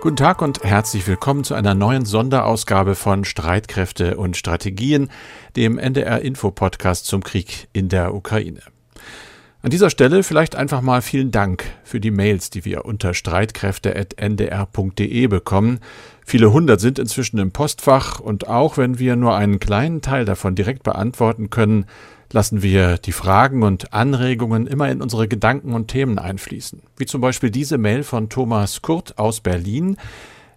Guten Tag und herzlich willkommen zu einer neuen Sonderausgabe von Streitkräfte und Strategien, dem NDR Info Podcast zum Krieg in der Ukraine. An dieser Stelle vielleicht einfach mal vielen Dank für die Mails, die wir unter streitkräfte.ndr.de bekommen. Viele hundert sind inzwischen im Postfach und auch wenn wir nur einen kleinen Teil davon direkt beantworten können, lassen wir die Fragen und Anregungen immer in unsere Gedanken und Themen einfließen. Wie zum Beispiel diese Mail von Thomas Kurt aus Berlin,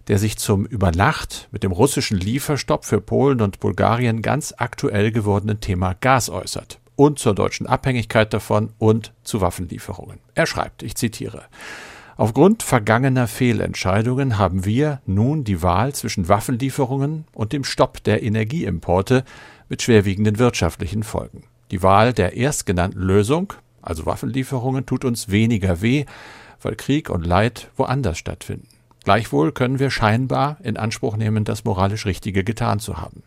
der sich zum über Nacht mit dem russischen Lieferstopp für Polen und Bulgarien ganz aktuell gewordenen Thema Gas äußert und zur deutschen Abhängigkeit davon und zu Waffenlieferungen. Er schreibt, ich zitiere, Aufgrund vergangener Fehlentscheidungen haben wir nun die Wahl zwischen Waffenlieferungen und dem Stopp der Energieimporte mit schwerwiegenden wirtschaftlichen Folgen. Die Wahl der erstgenannten Lösung, also Waffenlieferungen, tut uns weniger weh, weil Krieg und Leid woanders stattfinden. Gleichwohl können wir scheinbar in Anspruch nehmen, das moralisch Richtige getan zu haben.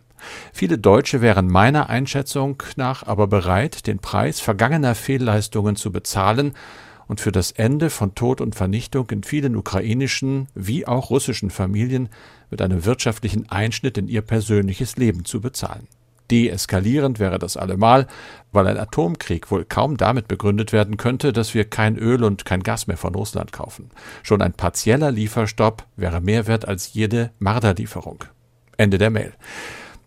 Viele Deutsche wären meiner Einschätzung nach aber bereit, den Preis vergangener Fehlleistungen zu bezahlen und für das Ende von Tod und Vernichtung in vielen ukrainischen wie auch russischen Familien mit einem wirtschaftlichen Einschnitt in ihr persönliches Leben zu bezahlen. Deeskalierend wäre das allemal, weil ein Atomkrieg wohl kaum damit begründet werden könnte, dass wir kein Öl und kein Gas mehr von Russland kaufen. Schon ein partieller Lieferstopp wäre mehr wert als jede Marderlieferung. Ende der Mail.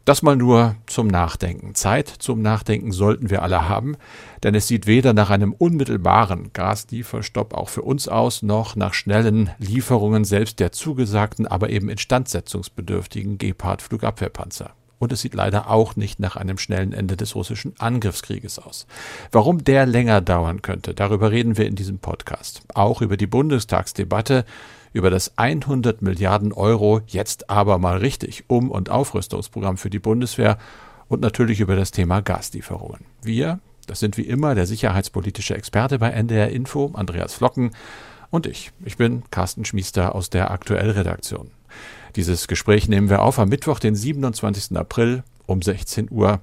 Das mal nur zum Nachdenken. Zeit zum Nachdenken sollten wir alle haben, denn es sieht weder nach einem unmittelbaren Gaslieferstopp auch für uns aus, noch nach schnellen Lieferungen selbst der zugesagten, aber eben instandsetzungsbedürftigen Gepard-Flugabwehrpanzer. Und es sieht leider auch nicht nach einem schnellen Ende des russischen Angriffskrieges aus. Warum der länger dauern könnte, darüber reden wir in diesem Podcast. Auch über die Bundestagsdebatte, über das 100 Milliarden Euro, jetzt aber mal richtig, Um- und Aufrüstungsprogramm für die Bundeswehr und natürlich über das Thema Gaslieferungen. Wir, das sind wie immer der sicherheitspolitische Experte bei NDR Info, Andreas Flocken, und ich. Ich bin Carsten Schmiester aus der Aktuellredaktion. Dieses Gespräch nehmen wir auf am Mittwoch, den 27. April um 16 Uhr.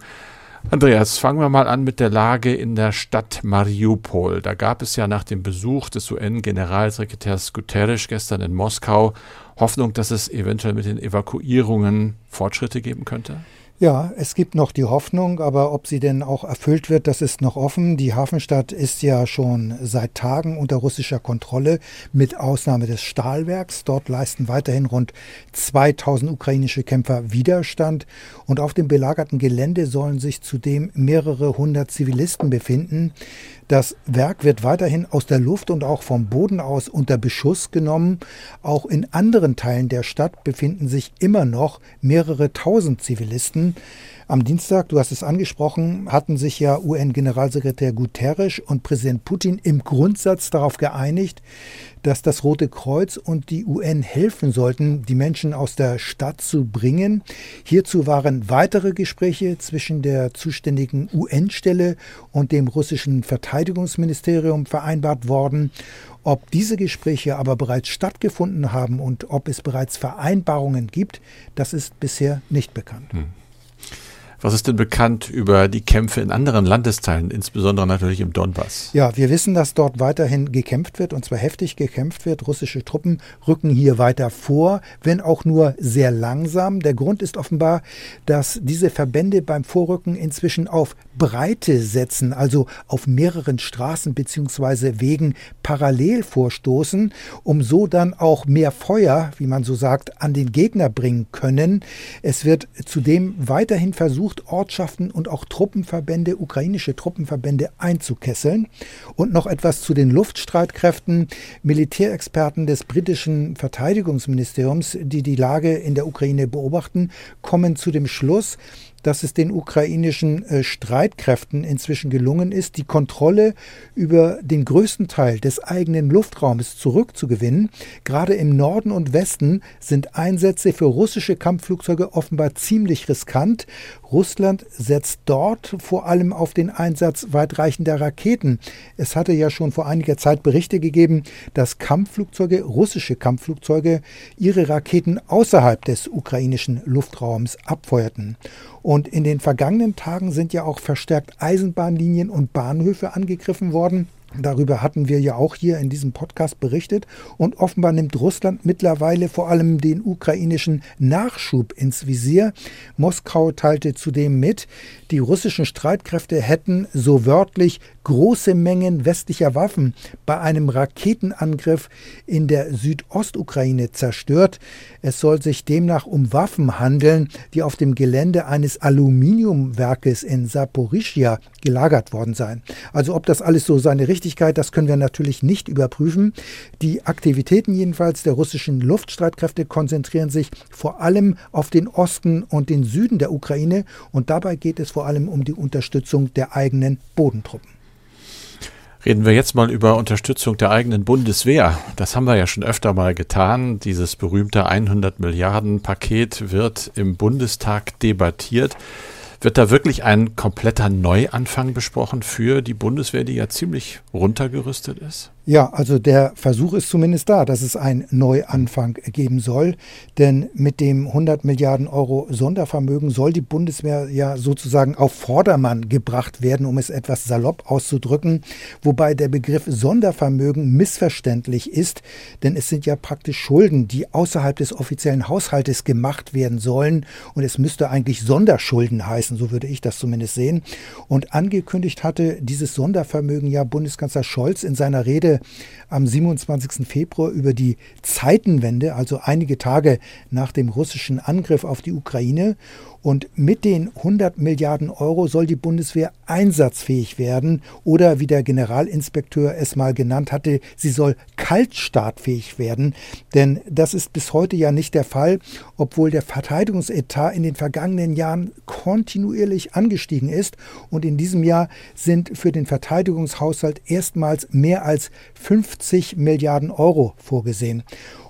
Andreas, fangen wir mal an mit der Lage in der Stadt Mariupol. Da gab es ja nach dem Besuch des UN-Generalsekretärs Guterres gestern in Moskau Hoffnung, dass es eventuell mit den Evakuierungen Fortschritte geben könnte? Ja, es gibt noch die Hoffnung, aber ob sie denn auch erfüllt wird, das ist noch offen. Die Hafenstadt ist ja schon seit Tagen unter russischer Kontrolle, mit Ausnahme des Stahlwerks. Dort leisten weiterhin rund 2000 ukrainische Kämpfer Widerstand. Und auf dem belagerten Gelände sollen sich zudem mehrere hundert Zivilisten befinden. Das Werk wird weiterhin aus der Luft und auch vom Boden aus unter Beschuss genommen. Auch in anderen Teilen der Stadt befinden sich immer noch mehrere tausend Zivilisten. Am Dienstag, du hast es angesprochen, hatten sich ja UN-Generalsekretär Guterres und Präsident Putin im Grundsatz darauf geeinigt, dass das Rote Kreuz und die UN helfen sollten, die Menschen aus der Stadt zu bringen. Hierzu waren weitere Gespräche zwischen der zuständigen UN-Stelle und dem russischen Verteidigungsministerium vereinbart worden. Ob diese Gespräche aber bereits stattgefunden haben und ob es bereits Vereinbarungen gibt, das ist bisher nicht bekannt. Hm. Was ist denn bekannt über die Kämpfe in anderen Landesteilen, insbesondere natürlich im Donbass? Ja, wir wissen, dass dort weiterhin gekämpft wird und zwar heftig gekämpft wird. Russische Truppen rücken hier weiter vor, wenn auch nur sehr langsam. Der Grund ist offenbar, dass diese Verbände beim Vorrücken inzwischen auf Breite setzen, also auf mehreren Straßen bzw. Wegen parallel vorstoßen, um so dann auch mehr Feuer, wie man so sagt, an den Gegner bringen können. Es wird zudem weiterhin versucht, versucht, Ortschaften und auch Truppenverbände, ukrainische Truppenverbände einzukesseln. Und noch etwas zu den Luftstreitkräften. Militärexperten des britischen Verteidigungsministeriums, die die Lage in der Ukraine beobachten, kommen zu dem Schluss, dass es den ukrainischen äh, Streitkräften inzwischen gelungen ist, die Kontrolle über den größten Teil des eigenen Luftraumes zurückzugewinnen. Gerade im Norden und Westen sind Einsätze für russische Kampfflugzeuge offenbar ziemlich riskant. Russland setzt dort vor allem auf den Einsatz weitreichender Raketen. Es hatte ja schon vor einiger Zeit Berichte gegeben, dass Kampfflugzeuge, russische Kampfflugzeuge, ihre Raketen außerhalb des ukrainischen Luftraums abfeuerten. Und in den vergangenen Tagen sind ja auch verstärkt Eisenbahnlinien und Bahnhöfe angegriffen worden. Darüber hatten wir ja auch hier in diesem Podcast berichtet. Und offenbar nimmt Russland mittlerweile vor allem den ukrainischen Nachschub ins Visier. Moskau teilte zudem mit, die russischen Streitkräfte hätten so wörtlich große Mengen westlicher Waffen bei einem Raketenangriff in der Südostukraine zerstört. Es soll sich demnach um Waffen handeln, die auf dem Gelände eines Aluminiumwerkes in Saporischia gelagert worden seien. Also ob das alles so seine Richtigkeit, das können wir natürlich nicht überprüfen. Die Aktivitäten jedenfalls der russischen Luftstreitkräfte konzentrieren sich vor allem auf den Osten und den Süden der Ukraine und dabei geht es vor allem um die Unterstützung der eigenen Bodentruppen. Reden wir jetzt mal über Unterstützung der eigenen Bundeswehr. Das haben wir ja schon öfter mal getan. Dieses berühmte 100 Milliarden Paket wird im Bundestag debattiert. Wird da wirklich ein kompletter Neuanfang besprochen für die Bundeswehr, die ja ziemlich runtergerüstet ist? Ja, also der Versuch ist zumindest da, dass es einen Neuanfang geben soll. Denn mit dem 100 Milliarden Euro Sondervermögen soll die Bundeswehr ja sozusagen auf Vordermann gebracht werden, um es etwas salopp auszudrücken. Wobei der Begriff Sondervermögen missverständlich ist, denn es sind ja praktisch Schulden, die außerhalb des offiziellen Haushaltes gemacht werden sollen. Und es müsste eigentlich Sonderschulden heißen, so würde ich das zumindest sehen. Und angekündigt hatte dieses Sondervermögen ja Bundeskanzler Scholz in seiner Rede am 27. Februar über die Zeitenwende, also einige Tage nach dem russischen Angriff auf die Ukraine. Und mit den 100 Milliarden Euro soll die Bundeswehr einsatzfähig werden oder wie der Generalinspekteur es mal genannt hatte, sie soll kaltstartfähig werden. Denn das ist bis heute ja nicht der Fall, obwohl der Verteidigungsetat in den vergangenen Jahren kontinuierlich angestiegen ist. Und in diesem Jahr sind für den Verteidigungshaushalt erstmals mehr als 50 Milliarden Euro vorgesehen.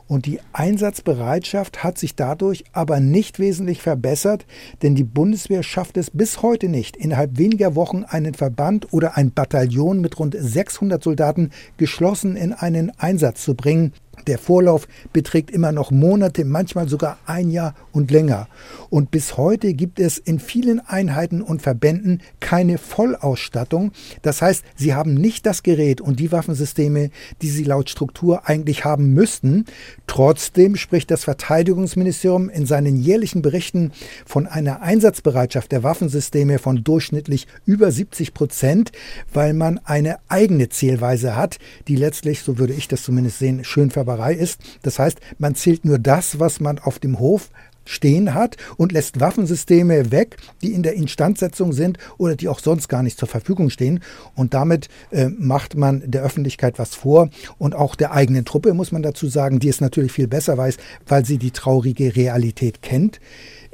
Und die Einsatzbereitschaft hat sich dadurch aber nicht wesentlich verbessert, denn die Bundeswehr schafft es bis heute nicht, innerhalb weniger Wochen einen Verband oder ein Bataillon mit rund 600 Soldaten geschlossen in einen Einsatz zu bringen. Der Vorlauf beträgt immer noch Monate, manchmal sogar ein Jahr und länger. Und bis heute gibt es in vielen Einheiten und Verbänden keine Vollausstattung. Das heißt, sie haben nicht das Gerät und die Waffensysteme, die sie laut Struktur eigentlich haben müssten. Trotzdem spricht das Verteidigungsministerium in seinen jährlichen Berichten von einer Einsatzbereitschaft der Waffensysteme von durchschnittlich über 70 Prozent, weil man eine eigene Zählweise hat, die letztlich, so würde ich das zumindest sehen, schön verbreitet Sklaverei ist. Das heißt, man zählt nur das, was man auf dem Hof stehen hat und lässt Waffensysteme weg, die in der Instandsetzung sind oder die auch sonst gar nicht zur Verfügung stehen. Und damit äh, macht man der Öffentlichkeit was vor und auch der eigenen Truppe, muss man dazu sagen, die es natürlich viel besser weiß, weil sie die traurige Realität kennt.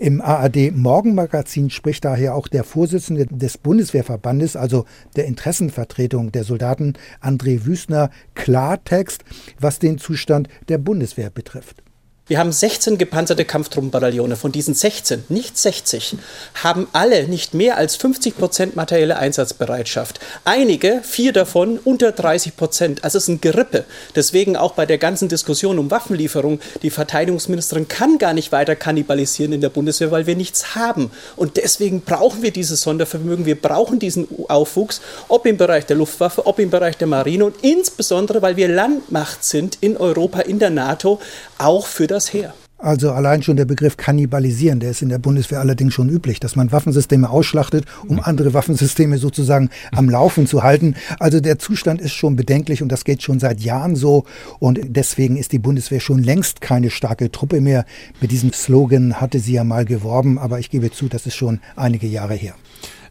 Im ARD Morgenmagazin spricht daher auch der Vorsitzende des Bundeswehrverbandes, also der Interessenvertretung der Soldaten, André Wüstner, Klartext, was den Zustand der Bundeswehr betrifft. Wir haben 16 gepanzerte Kampftruppenbataillone. Von diesen 16, nicht 60, haben alle nicht mehr als 50 Prozent materielle Einsatzbereitschaft. Einige, vier davon, unter 30 Prozent. Also es ist ein Gerippe. Deswegen auch bei der ganzen Diskussion um Waffenlieferung, die Verteidigungsministerin kann gar nicht weiter kannibalisieren in der Bundeswehr, weil wir nichts haben. Und deswegen brauchen wir dieses Sondervermögen. Wir brauchen diesen Aufwuchs, ob im Bereich der Luftwaffe, ob im Bereich der Marine und insbesondere, weil wir Landmacht sind in Europa, in der NATO, auch für das das her? Also allein schon der Begriff kannibalisieren, der ist in der Bundeswehr allerdings schon üblich, dass man Waffensysteme ausschlachtet, um mhm. andere Waffensysteme sozusagen am Laufen zu halten. Also der Zustand ist schon bedenklich und das geht schon seit Jahren so. Und deswegen ist die Bundeswehr schon längst keine starke Truppe mehr. Mit diesem Slogan hatte sie ja mal geworben, aber ich gebe zu, das ist schon einige Jahre her.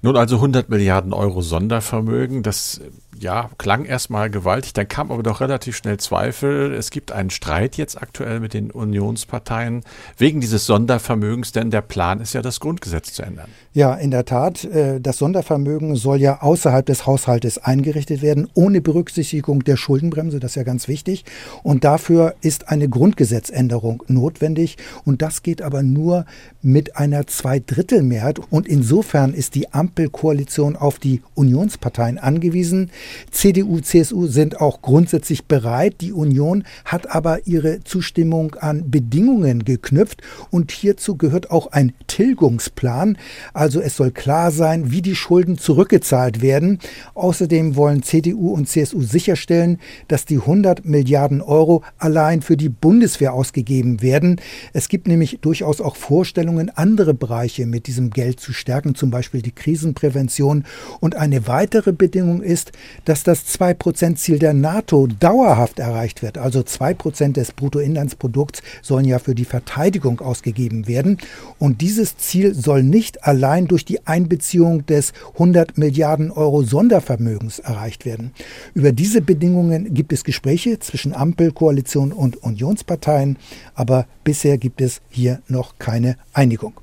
Nun also 100 Milliarden Euro Sondervermögen, das ja, klang erstmal gewaltig, dann kam aber doch relativ schnell Zweifel. Es gibt einen Streit jetzt aktuell mit den Unionsparteien wegen dieses Sondervermögens, denn der Plan ist ja, das Grundgesetz zu ändern. Ja, in der Tat. Äh, das Sondervermögen soll ja außerhalb des Haushaltes eingerichtet werden, ohne Berücksichtigung der Schuldenbremse. Das ist ja ganz wichtig. Und dafür ist eine Grundgesetzänderung notwendig. Und das geht aber nur mit einer Zweidrittelmehrheit. Und insofern ist die Ampelkoalition auf die Unionsparteien angewiesen CDU, CSU sind auch grundsätzlich bereit. Die Union hat aber ihre Zustimmung an Bedingungen geknüpft und hierzu gehört auch ein Tilgungsplan. Also es soll klar sein, wie die Schulden zurückgezahlt werden. Außerdem wollen CDU und CSU sicherstellen, dass die 100 Milliarden Euro allein für die Bundeswehr ausgegeben werden. Es gibt nämlich durchaus auch Vorstellungen, andere Bereiche mit diesem Geld zu stärken, zum Beispiel die Krisenprävention. Und eine weitere Bedingung ist, dass das 2-Prozent-Ziel der NATO dauerhaft erreicht wird. Also 2 Prozent des Bruttoinlandsprodukts sollen ja für die Verteidigung ausgegeben werden. Und dieses Ziel soll nicht allein durch die Einbeziehung des 100 Milliarden Euro Sondervermögens erreicht werden. Über diese Bedingungen gibt es Gespräche zwischen Ampel, Koalition und Unionsparteien, aber bisher gibt es hier noch keine Einigung.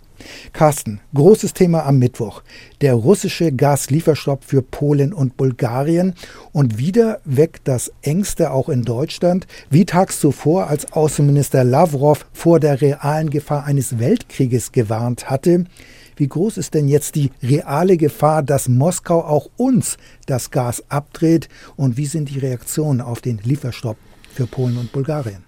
Carsten, großes Thema am Mittwoch. Der russische Gaslieferstopp für Polen und Bulgarien. Und wieder weckt das Ängste auch in Deutschland. Wie tags zuvor, als Außenminister Lavrov vor der realen Gefahr eines Weltkrieges gewarnt hatte. Wie groß ist denn jetzt die reale Gefahr, dass Moskau auch uns das Gas abdreht? Und wie sind die Reaktionen auf den Lieferstopp für Polen und Bulgarien?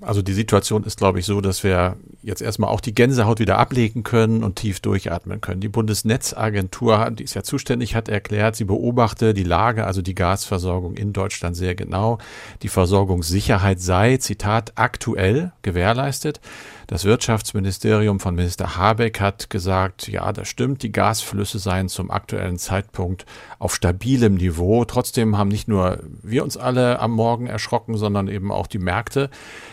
Also die Situation ist, glaube ich, so, dass wir jetzt erstmal auch die Gänsehaut wieder ablegen können und tief durchatmen können. Die Bundesnetzagentur, die ist ja zuständig, hat erklärt, sie beobachte die Lage, also die Gasversorgung in Deutschland sehr genau. Die Versorgungssicherheit sei, Zitat, aktuell gewährleistet. Das Wirtschaftsministerium von Minister Habeck hat gesagt, ja, das stimmt, die Gasflüsse seien zum aktuellen Zeitpunkt auf stabilem Niveau. Trotzdem haben nicht nur wir uns alle am Morgen erschrocken, sondern eben auch die Märkte.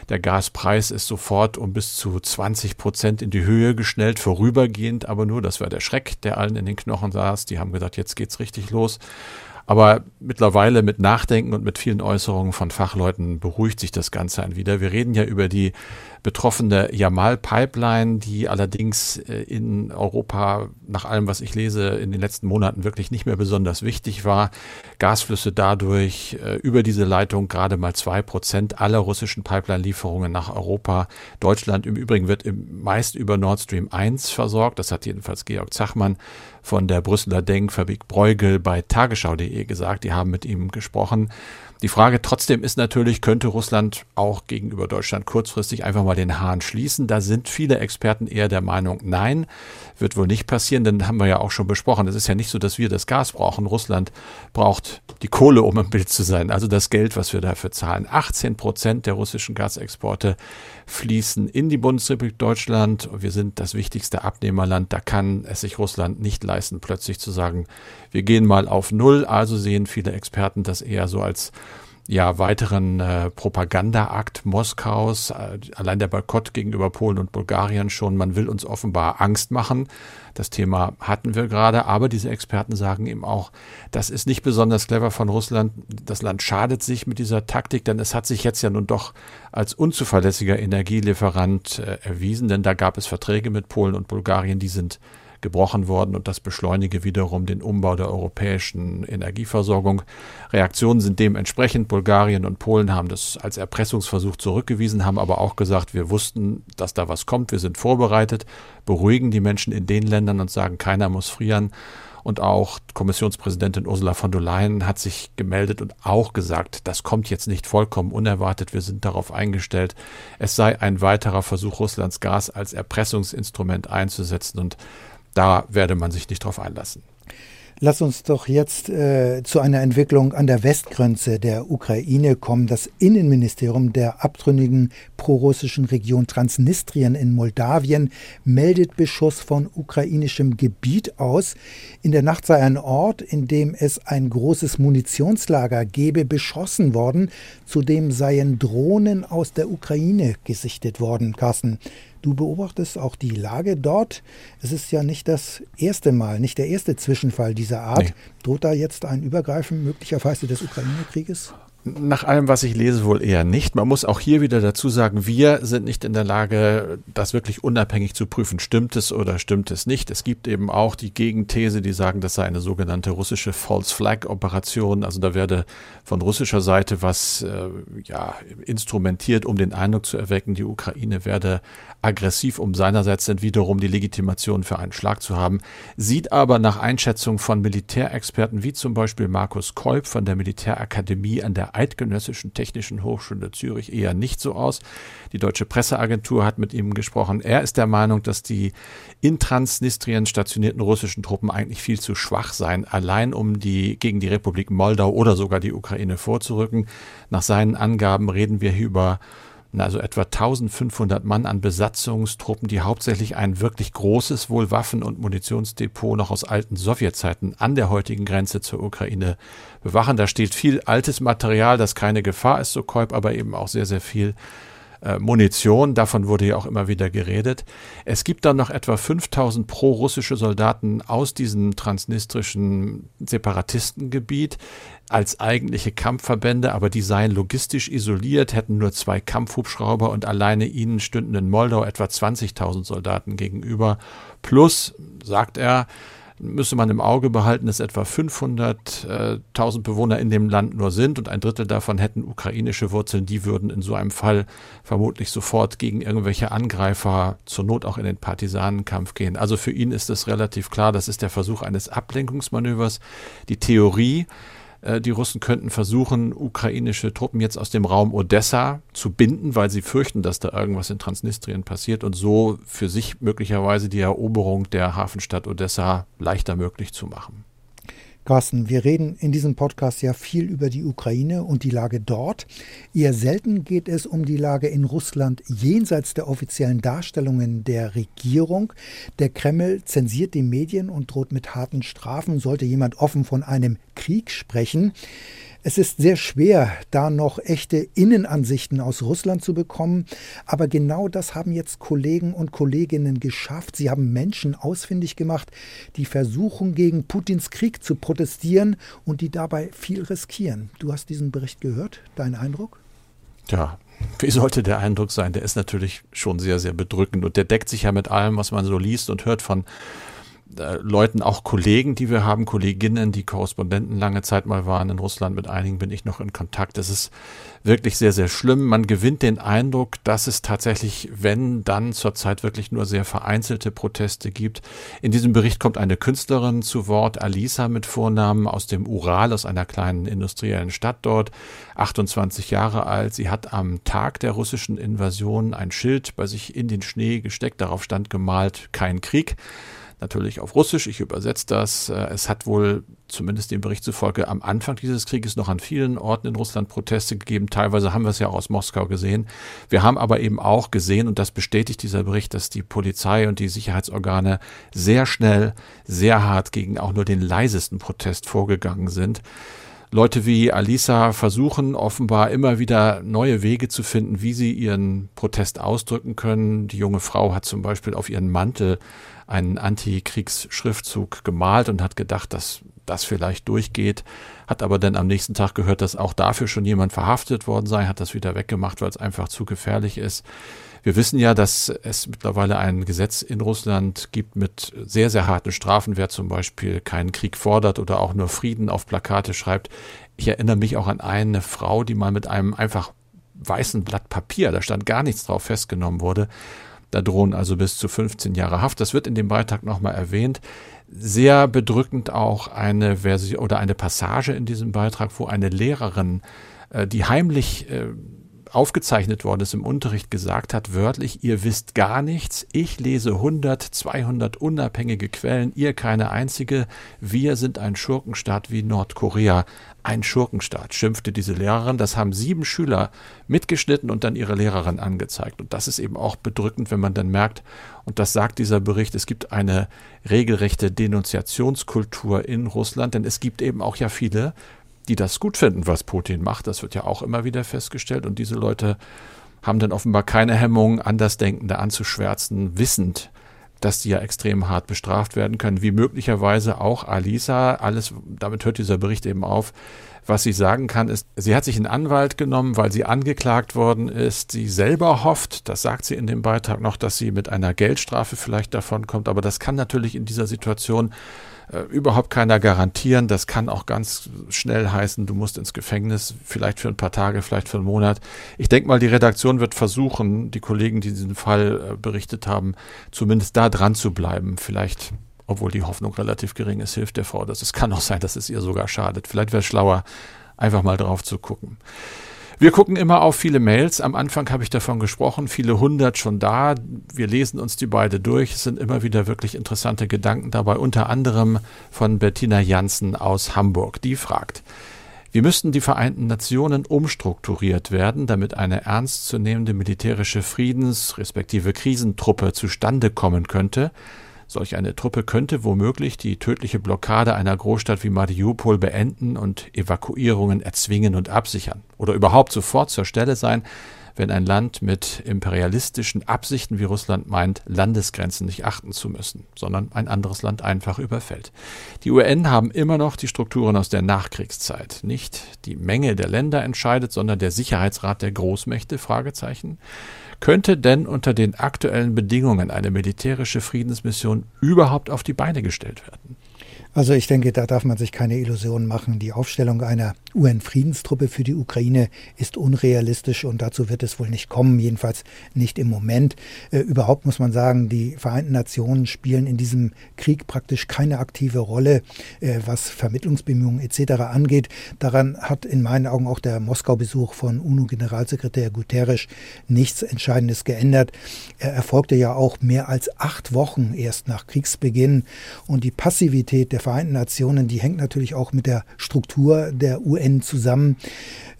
Der Gaspreis ist sofort um bis zu 20 Prozent in die Höhe geschnellt, vorübergehend, aber nur, das war der Schreck, der allen in den Knochen saß. Die haben gesagt, jetzt geht's richtig los. Aber mittlerweile mit Nachdenken und mit vielen Äußerungen von Fachleuten beruhigt sich das Ganze ein wieder. Wir reden ja über die betroffene Jamal-Pipeline, die allerdings äh, in Europa nach allem, was ich lese, in den letzten Monaten wirklich nicht mehr besonders wichtig war. Gasflüsse dadurch äh, über diese Leitung gerade mal zwei Prozent aller russischen Pipeline-Lieferungen nach Europa. Deutschland im Übrigen wird meist über Nord Stream 1 versorgt. Das hat jedenfalls Georg Zachmann von der Brüsseler Denkfabrik Bruegel bei tagesschau.de gesagt. Die haben mit ihm gesprochen. Die Frage trotzdem ist natürlich, könnte Russland auch gegenüber Deutschland kurzfristig einfach mal den Hahn schließen? Da sind viele Experten eher der Meinung, nein, wird wohl nicht passieren, denn haben wir ja auch schon besprochen. Es ist ja nicht so, dass wir das Gas brauchen. Russland braucht die Kohle, um im Bild zu sein, also das Geld, was wir dafür zahlen. 18 Prozent der russischen Gasexporte fließen in die Bundesrepublik Deutschland. Wir sind das wichtigste Abnehmerland. Da kann es sich Russland nicht leisten, plötzlich zu sagen, wir gehen mal auf Null. Also sehen viele Experten das eher so als ja, weiteren äh, Propagandaakt Moskaus, äh, allein der Boykott gegenüber Polen und Bulgarien schon, man will uns offenbar Angst machen. Das Thema hatten wir gerade, aber diese Experten sagen eben auch, das ist nicht besonders clever von Russland. Das Land schadet sich mit dieser Taktik, denn es hat sich jetzt ja nun doch als unzuverlässiger Energielieferant äh, erwiesen, denn da gab es Verträge mit Polen und Bulgarien, die sind gebrochen worden und das beschleunige wiederum den Umbau der europäischen Energieversorgung. Reaktionen sind dementsprechend. Bulgarien und Polen haben das als Erpressungsversuch zurückgewiesen, haben aber auch gesagt, wir wussten, dass da was kommt, wir sind vorbereitet, beruhigen die Menschen in den Ländern und sagen, keiner muss frieren. Und auch Kommissionspräsidentin Ursula von der Leyen hat sich gemeldet und auch gesagt, das kommt jetzt nicht vollkommen unerwartet. Wir sind darauf eingestellt. Es sei ein weiterer Versuch, Russlands Gas als Erpressungsinstrument einzusetzen. Und da werde man sich nicht drauf einlassen. Lass uns doch jetzt äh, zu einer Entwicklung an der Westgrenze der Ukraine kommen. Das Innenministerium der abtrünnigen prorussischen Region Transnistrien in Moldawien meldet Beschuss von ukrainischem Gebiet aus. In der Nacht sei ein Ort, in dem es ein großes Munitionslager gebe, beschossen worden. Zudem seien Drohnen aus der Ukraine gesichtet worden. Carsten, Du beobachtest auch die Lage dort. Es ist ja nicht das erste Mal, nicht der erste Zwischenfall dieser Art. Nee. Droht da jetzt ein Übergreifen möglicherweise des Ukraine-Krieges? Nach allem, was ich lese, wohl eher nicht. Man muss auch hier wieder dazu sagen, wir sind nicht in der Lage, das wirklich unabhängig zu prüfen. Stimmt es oder stimmt es nicht? Es gibt eben auch die Gegenthese, die sagen, das sei eine sogenannte russische False Flag Operation. Also da werde von russischer Seite was äh, ja, instrumentiert, um den Eindruck zu erwecken, die Ukraine werde aggressiv, um seinerseits dann wiederum die Legitimation für einen Schlag zu haben. Sieht aber nach Einschätzung von Militärexperten wie zum Beispiel Markus Kolb von der Militärakademie an der Eidgenössischen Technischen Hochschule Zürich eher nicht so aus. Die deutsche Presseagentur hat mit ihm gesprochen. Er ist der Meinung, dass die in Transnistrien stationierten russischen Truppen eigentlich viel zu schwach seien, allein um die gegen die Republik Moldau oder sogar die Ukraine vorzurücken. Nach seinen Angaben reden wir hier über also etwa 1500 Mann an Besatzungstruppen, die hauptsächlich ein wirklich großes wohl Waffen- und Munitionsdepot noch aus alten Sowjetzeiten an der heutigen Grenze zur Ukraine bewachen. Da steht viel altes Material, das keine Gefahr ist, so Kolb, aber eben auch sehr, sehr viel äh, Munition. Davon wurde ja auch immer wieder geredet. Es gibt dann noch etwa 5000 pro-russische Soldaten aus diesem transnistrischen Separatistengebiet als eigentliche Kampfverbände, aber die seien logistisch isoliert, hätten nur zwei Kampfhubschrauber und alleine ihnen stünden in Moldau etwa 20.000 Soldaten gegenüber. Plus, sagt er, müsste man im Auge behalten, dass etwa 500.000 Bewohner in dem Land nur sind und ein Drittel davon hätten ukrainische Wurzeln. Die würden in so einem Fall vermutlich sofort gegen irgendwelche Angreifer, zur Not auch in den Partisanenkampf gehen. Also für ihn ist es relativ klar, das ist der Versuch eines Ablenkungsmanövers. Die Theorie, äh, die Russen könnten versuchen, ukrainische Truppen jetzt aus dem Raum Odessa zu binden, weil sie fürchten, dass da irgendwas in Transnistrien passiert und so für sich möglicherweise die Eroberung der Hafenstadt Odessa leichter möglich zu machen. Carsten, wir reden in diesem Podcast ja viel über die Ukraine und die Lage dort. Eher selten geht es um die Lage in Russland jenseits der offiziellen Darstellungen der Regierung. Der Kreml zensiert die Medien und droht mit harten Strafen, sollte jemand offen von einem Krieg sprechen. Es ist sehr schwer, da noch echte Innenansichten aus Russland zu bekommen, aber genau das haben jetzt Kollegen und Kolleginnen geschafft. Sie haben Menschen ausfindig gemacht, die versuchen, gegen Putins Krieg zu protestieren und die dabei viel riskieren. Du hast diesen Bericht gehört, dein Eindruck? Ja, wie sollte der Eindruck sein? Der ist natürlich schon sehr, sehr bedrückend und der deckt sich ja mit allem, was man so liest und hört von Leuten, auch Kollegen, die wir haben, Kolleginnen, die Korrespondenten lange Zeit mal waren in Russland, mit einigen bin ich noch in Kontakt. Das ist wirklich sehr, sehr schlimm. Man gewinnt den Eindruck, dass es tatsächlich, wenn dann zurzeit wirklich nur sehr vereinzelte Proteste gibt. In diesem Bericht kommt eine Künstlerin zu Wort, Alisa mit Vornamen aus dem Ural, aus einer kleinen industriellen Stadt dort, 28 Jahre alt. Sie hat am Tag der russischen Invasion ein Schild bei sich in den Schnee gesteckt, darauf stand gemalt, kein Krieg natürlich auf Russisch. Ich übersetze das. Äh, es hat wohl, zumindest dem Bericht zufolge, am Anfang dieses Krieges noch an vielen Orten in Russland Proteste gegeben. Teilweise haben wir es ja auch aus Moskau gesehen. Wir haben aber eben auch gesehen, und das bestätigt dieser Bericht, dass die Polizei und die Sicherheitsorgane sehr schnell, sehr hart gegen auch nur den leisesten Protest vorgegangen sind. Leute wie Alisa versuchen offenbar immer wieder neue Wege zu finden, wie sie ihren Protest ausdrücken können. Die junge Frau hat zum Beispiel auf ihren Mantel einen Antikriegsschriftzug gemalt und hat gedacht, dass das vielleicht durchgeht, hat aber dann am nächsten Tag gehört, dass auch dafür schon jemand verhaftet worden sei, hat das wieder weggemacht, weil es einfach zu gefährlich ist. Wir wissen ja, dass es mittlerweile ein Gesetz in Russland gibt mit sehr, sehr harten Strafen, wer zum Beispiel keinen Krieg fordert oder auch nur Frieden auf Plakate schreibt. Ich erinnere mich auch an eine Frau, die mal mit einem einfach weißen Blatt Papier, da stand gar nichts drauf, festgenommen wurde. Da drohen also bis zu 15 Jahre Haft. Das wird in dem Beitrag nochmal erwähnt. Sehr bedrückend auch eine Version oder eine Passage in diesem Beitrag, wo eine Lehrerin, äh, die heimlich äh, aufgezeichnet worden ist im Unterricht, gesagt hat, wörtlich, ihr wisst gar nichts, ich lese 100, 200 unabhängige Quellen, ihr keine einzige, wir sind ein Schurkenstaat wie Nordkorea. Ein Schurkenstaat, schimpfte diese Lehrerin. Das haben sieben Schüler mitgeschnitten und dann ihre Lehrerin angezeigt. Und das ist eben auch bedrückend, wenn man dann merkt, und das sagt dieser Bericht, es gibt eine regelrechte Denunziationskultur in Russland, denn es gibt eben auch ja viele die das gut finden, was Putin macht. Das wird ja auch immer wieder festgestellt. Und diese Leute haben dann offenbar keine Hemmung, Andersdenkende anzuschwärzen, wissend, dass die ja extrem hart bestraft werden können, wie möglicherweise auch Alisa. Alles, damit hört dieser Bericht eben auf. Was sie sagen kann, ist, sie hat sich einen Anwalt genommen, weil sie angeklagt worden ist. Sie selber hofft, das sagt sie in dem Beitrag noch, dass sie mit einer Geldstrafe vielleicht davon kommt. Aber das kann natürlich in dieser Situation äh, überhaupt keiner garantieren. Das kann auch ganz schnell heißen, du musst ins Gefängnis, vielleicht für ein paar Tage, vielleicht für einen Monat. Ich denke mal, die Redaktion wird versuchen, die Kollegen, die diesen Fall äh, berichtet haben, zumindest da dran zu bleiben. Vielleicht, obwohl die Hoffnung relativ gering ist, hilft der Frau das. Es kann auch sein, dass es ihr sogar schadet. Vielleicht wäre es schlauer, einfach mal drauf zu gucken. Wir gucken immer auf viele Mails. Am Anfang habe ich davon gesprochen, viele hundert schon da. Wir lesen uns die beide durch. Es sind immer wieder wirklich interessante Gedanken dabei, unter anderem von Bettina Janssen aus Hamburg. Die fragt, wie müssten die Vereinten Nationen umstrukturiert werden, damit eine ernstzunehmende militärische Friedens- respektive Krisentruppe zustande kommen könnte, Solch eine Truppe könnte womöglich die tödliche Blockade einer Großstadt wie Mariupol beenden und Evakuierungen erzwingen und absichern oder überhaupt sofort zur Stelle sein, wenn ein Land mit imperialistischen Absichten wie Russland meint, Landesgrenzen nicht achten zu müssen, sondern ein anderes Land einfach überfällt. Die UN haben immer noch die Strukturen aus der Nachkriegszeit. Nicht die Menge der Länder entscheidet, sondern der Sicherheitsrat der Großmächte? Fragezeichen. Könnte denn unter den aktuellen Bedingungen eine militärische Friedensmission überhaupt auf die Beine gestellt werden? Also ich denke, da darf man sich keine Illusionen machen. Die Aufstellung einer UN-Friedenstruppe für die Ukraine ist unrealistisch und dazu wird es wohl nicht kommen, jedenfalls nicht im Moment. Äh, überhaupt muss man sagen, die Vereinten Nationen spielen in diesem Krieg praktisch keine aktive Rolle, äh, was Vermittlungsbemühungen etc. angeht. Daran hat in meinen Augen auch der Moskau-Besuch von UNO-Generalsekretär Guterres nichts Entscheidendes geändert. Er erfolgte ja auch mehr als acht Wochen erst nach Kriegsbeginn und die Passivität der Vereinten Nationen, die hängt natürlich auch mit der Struktur der UN zusammen.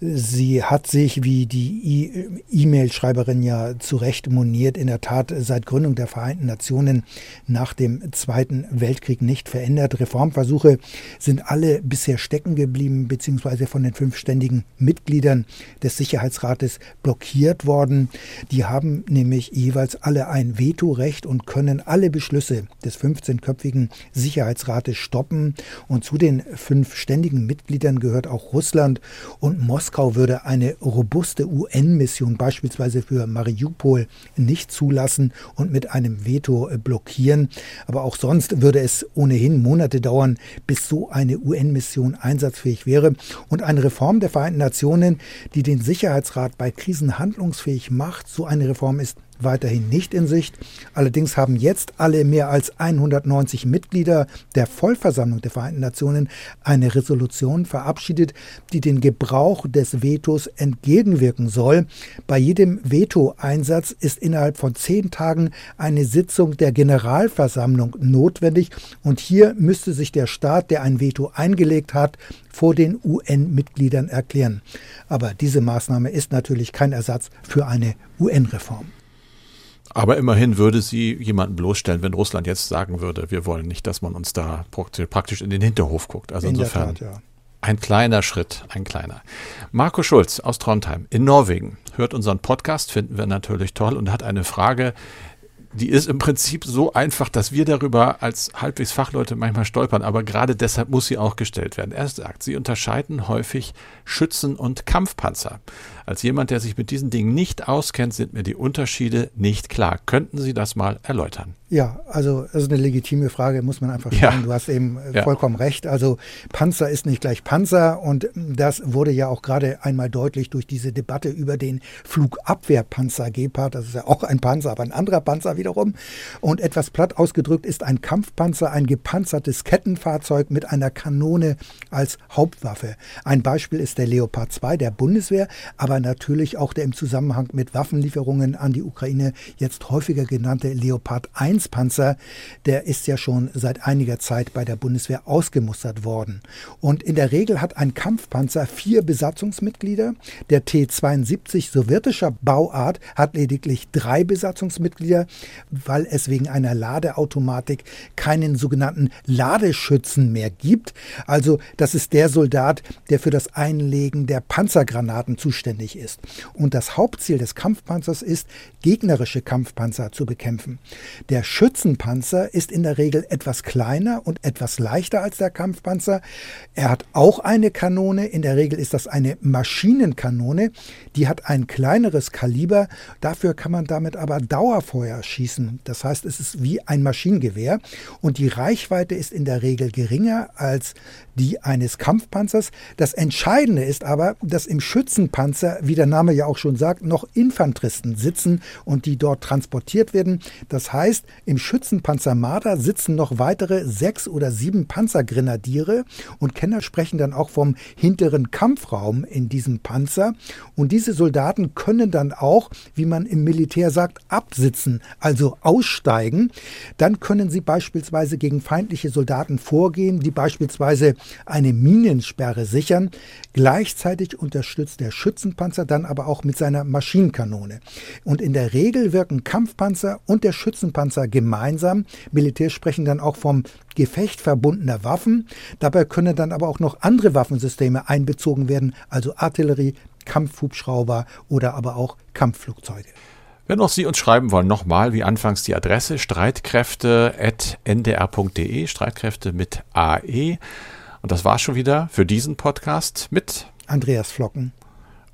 Sie hat sich, wie die E-Mail-Schreiberin ja zu Recht moniert, in der Tat seit Gründung der Vereinten Nationen nach dem Zweiten Weltkrieg nicht verändert. Reformversuche sind alle bisher stecken geblieben, beziehungsweise von den fünf ständigen Mitgliedern des Sicherheitsrates blockiert worden. Die haben nämlich jeweils alle ein Vetorecht und können alle Beschlüsse des 15-köpfigen Sicherheitsrates stoppen. Und zu den fünf ständigen Mitgliedern gehört auch Russland und Moskau würde eine robuste UN-Mission beispielsweise für Mariupol nicht zulassen und mit einem Veto äh, blockieren. Aber auch sonst würde es ohnehin Monate dauern, bis so eine UN-Mission einsatzfähig wäre. Und eine Reform der Vereinten Nationen, die den Sicherheitsrat bei Krisen handlungsfähig macht, so eine Reform ist weiterhin nicht in Sicht. Allerdings haben jetzt alle mehr als 190 Mitglieder der Vollversammlung der Vereinten Nationen eine Resolution verabschiedet, die den Gebrauch des Vetos entgegenwirken soll. Bei jedem Veto-Einsatz ist innerhalb von zehn Tagen eine Sitzung der Generalversammlung notwendig und hier müsste sich der Staat, der ein Veto eingelegt hat, vor den UN-Mitgliedern erklären. Aber diese Maßnahme ist natürlich kein Ersatz für eine UN-Reform. Aber immerhin würde sie jemanden bloßstellen, wenn Russland jetzt sagen würde, wir wollen nicht, dass man uns da praktisch in den Hinterhof guckt. Also in insofern Tat, ja. ein kleiner Schritt, ein kleiner. Marco Schulz aus Trondheim in Norwegen hört unseren Podcast, finden wir natürlich toll und hat eine Frage, die ist im Prinzip so einfach, dass wir darüber als halbwegs Fachleute manchmal stolpern, aber gerade deshalb muss sie auch gestellt werden. Er sagt, sie unterscheiden häufig Schützen und Kampfpanzer. Als jemand, der sich mit diesen Dingen nicht auskennt, sind mir die Unterschiede nicht klar. Könnten Sie das mal erläutern? Ja, also das ist eine legitime Frage, muss man einfach sagen. Ja. Du hast eben äh, ja. vollkommen recht. Also Panzer ist nicht gleich Panzer und das wurde ja auch gerade einmal deutlich durch diese Debatte über den Flugabwehrpanzer Gepard. Das ist ja auch ein Panzer, aber ein anderer Panzer wiederum. Und etwas platt ausgedrückt ist ein Kampfpanzer ein gepanzertes Kettenfahrzeug mit einer Kanone als Hauptwaffe. Ein Beispiel ist der Leopard 2 der Bundeswehr, aber natürlich auch der im Zusammenhang mit Waffenlieferungen an die Ukraine jetzt häufiger genannte Leopard 1 1-Panzer, der ist ja schon seit einiger Zeit bei der Bundeswehr ausgemustert worden. Und in der Regel hat ein Kampfpanzer vier Besatzungsmitglieder. Der T-72 sowjetischer Bauart hat lediglich drei Besatzungsmitglieder, weil es wegen einer Ladeautomatik keinen sogenannten Ladeschützen mehr gibt. Also das ist der Soldat, der für das Einlegen der Panzergranaten zuständig ist. Und das Hauptziel des Kampfpanzers ist, gegnerische Kampfpanzer zu bekämpfen. Der Schützenpanzer ist in der Regel etwas kleiner und etwas leichter als der Kampfpanzer. Er hat auch eine Kanone, in der Regel ist das eine Maschinenkanone, die hat ein kleineres Kaliber, dafür kann man damit aber Dauerfeuer schießen. Das heißt, es ist wie ein Maschinengewehr und die Reichweite ist in der Regel geringer als die eines Kampfpanzers. Das Entscheidende ist aber, dass im Schützenpanzer, wie der Name ja auch schon sagt, noch Infanteristen sitzen und die dort transportiert werden. Das heißt, im Schützenpanzer Marder sitzen noch weitere sechs oder sieben Panzergrenadiere und Kenner sprechen dann auch vom hinteren Kampfraum in diesem Panzer. Und diese Soldaten können dann auch, wie man im Militär sagt, absitzen, also aussteigen. Dann können sie beispielsweise gegen feindliche Soldaten vorgehen, die beispielsweise eine Minensperre sichern. Gleichzeitig unterstützt der Schützenpanzer dann aber auch mit seiner Maschinenkanone. Und in der Regel wirken Kampfpanzer und der Schützenpanzer gemeinsam. Militär sprechen dann auch vom Gefecht verbundener Waffen. Dabei können dann aber auch noch andere Waffensysteme einbezogen werden, also Artillerie, Kampfhubschrauber oder aber auch Kampfflugzeuge. Wenn auch Sie uns schreiben wollen, nochmal wie anfangs die Adresse streitkräfte.ndr.de, Streitkräfte mit AE. Und das war schon wieder für diesen Podcast mit Andreas Flocken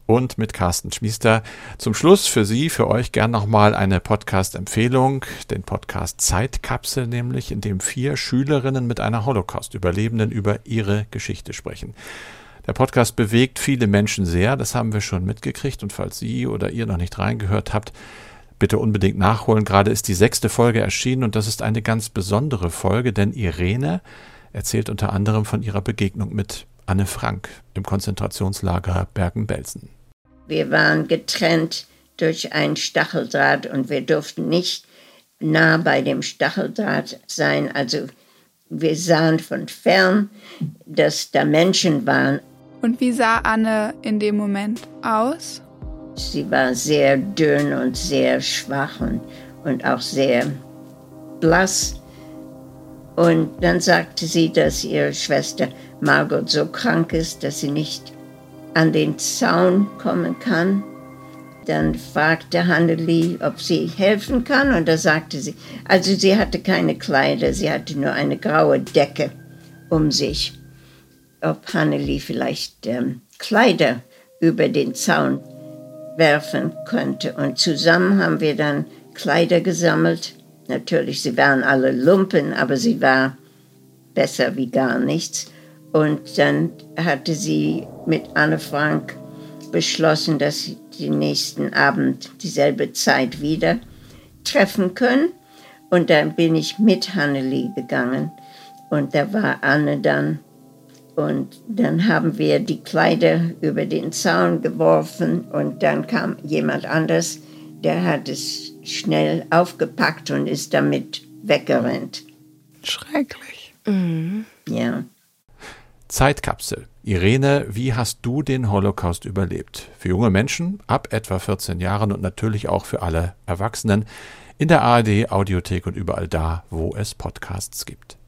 und mit Carsten Schmiester. Zum Schluss für Sie, für euch gern nochmal eine Podcast-Empfehlung, den Podcast Zeitkapsel nämlich, in dem vier Schülerinnen mit einer Holocaust-Überlebenden über ihre Geschichte sprechen. Der Podcast bewegt viele Menschen sehr, das haben wir schon mitgekriegt und falls Sie oder ihr noch nicht reingehört habt, bitte unbedingt nachholen. Gerade ist die sechste Folge erschienen und das ist eine ganz besondere Folge, denn Irene erzählt unter anderem von ihrer Begegnung mit Anne Frank im Konzentrationslager Bergen-Belsen. Wir waren getrennt durch ein Stacheldraht und wir durften nicht nah bei dem Stacheldraht sein. Also wir sahen von fern, dass da Menschen waren. Und wie sah Anne in dem Moment aus? Sie war sehr dünn und sehr schwach und, und auch sehr blass. Und dann sagte sie, dass ihre Schwester Margot so krank ist, dass sie nicht an den Zaun kommen kann. Dann fragte Hanneli, ob sie helfen kann, und da sagte sie, also sie hatte keine Kleider, sie hatte nur eine graue Decke um sich. Ob Hanneli vielleicht ähm, Kleider über den Zaun werfen könnte. Und zusammen haben wir dann Kleider gesammelt Natürlich, sie waren alle Lumpen, aber sie war besser wie gar nichts. Und dann hatte sie mit Anne Frank beschlossen, dass sie den nächsten Abend dieselbe Zeit wieder treffen können. Und dann bin ich mit Hanneli gegangen. Und da war Anne dann. Und dann haben wir die Kleider über den Zaun geworfen. Und dann kam jemand anders, der hat es schnell aufgepackt und ist damit weggerannt. Schrecklich. Mhm. Ja. Zeitkapsel. Irene, wie hast du den Holocaust überlebt? Für junge Menschen ab etwa 14 Jahren und natürlich auch für alle Erwachsenen in der ARD Audiothek und überall da, wo es Podcasts gibt.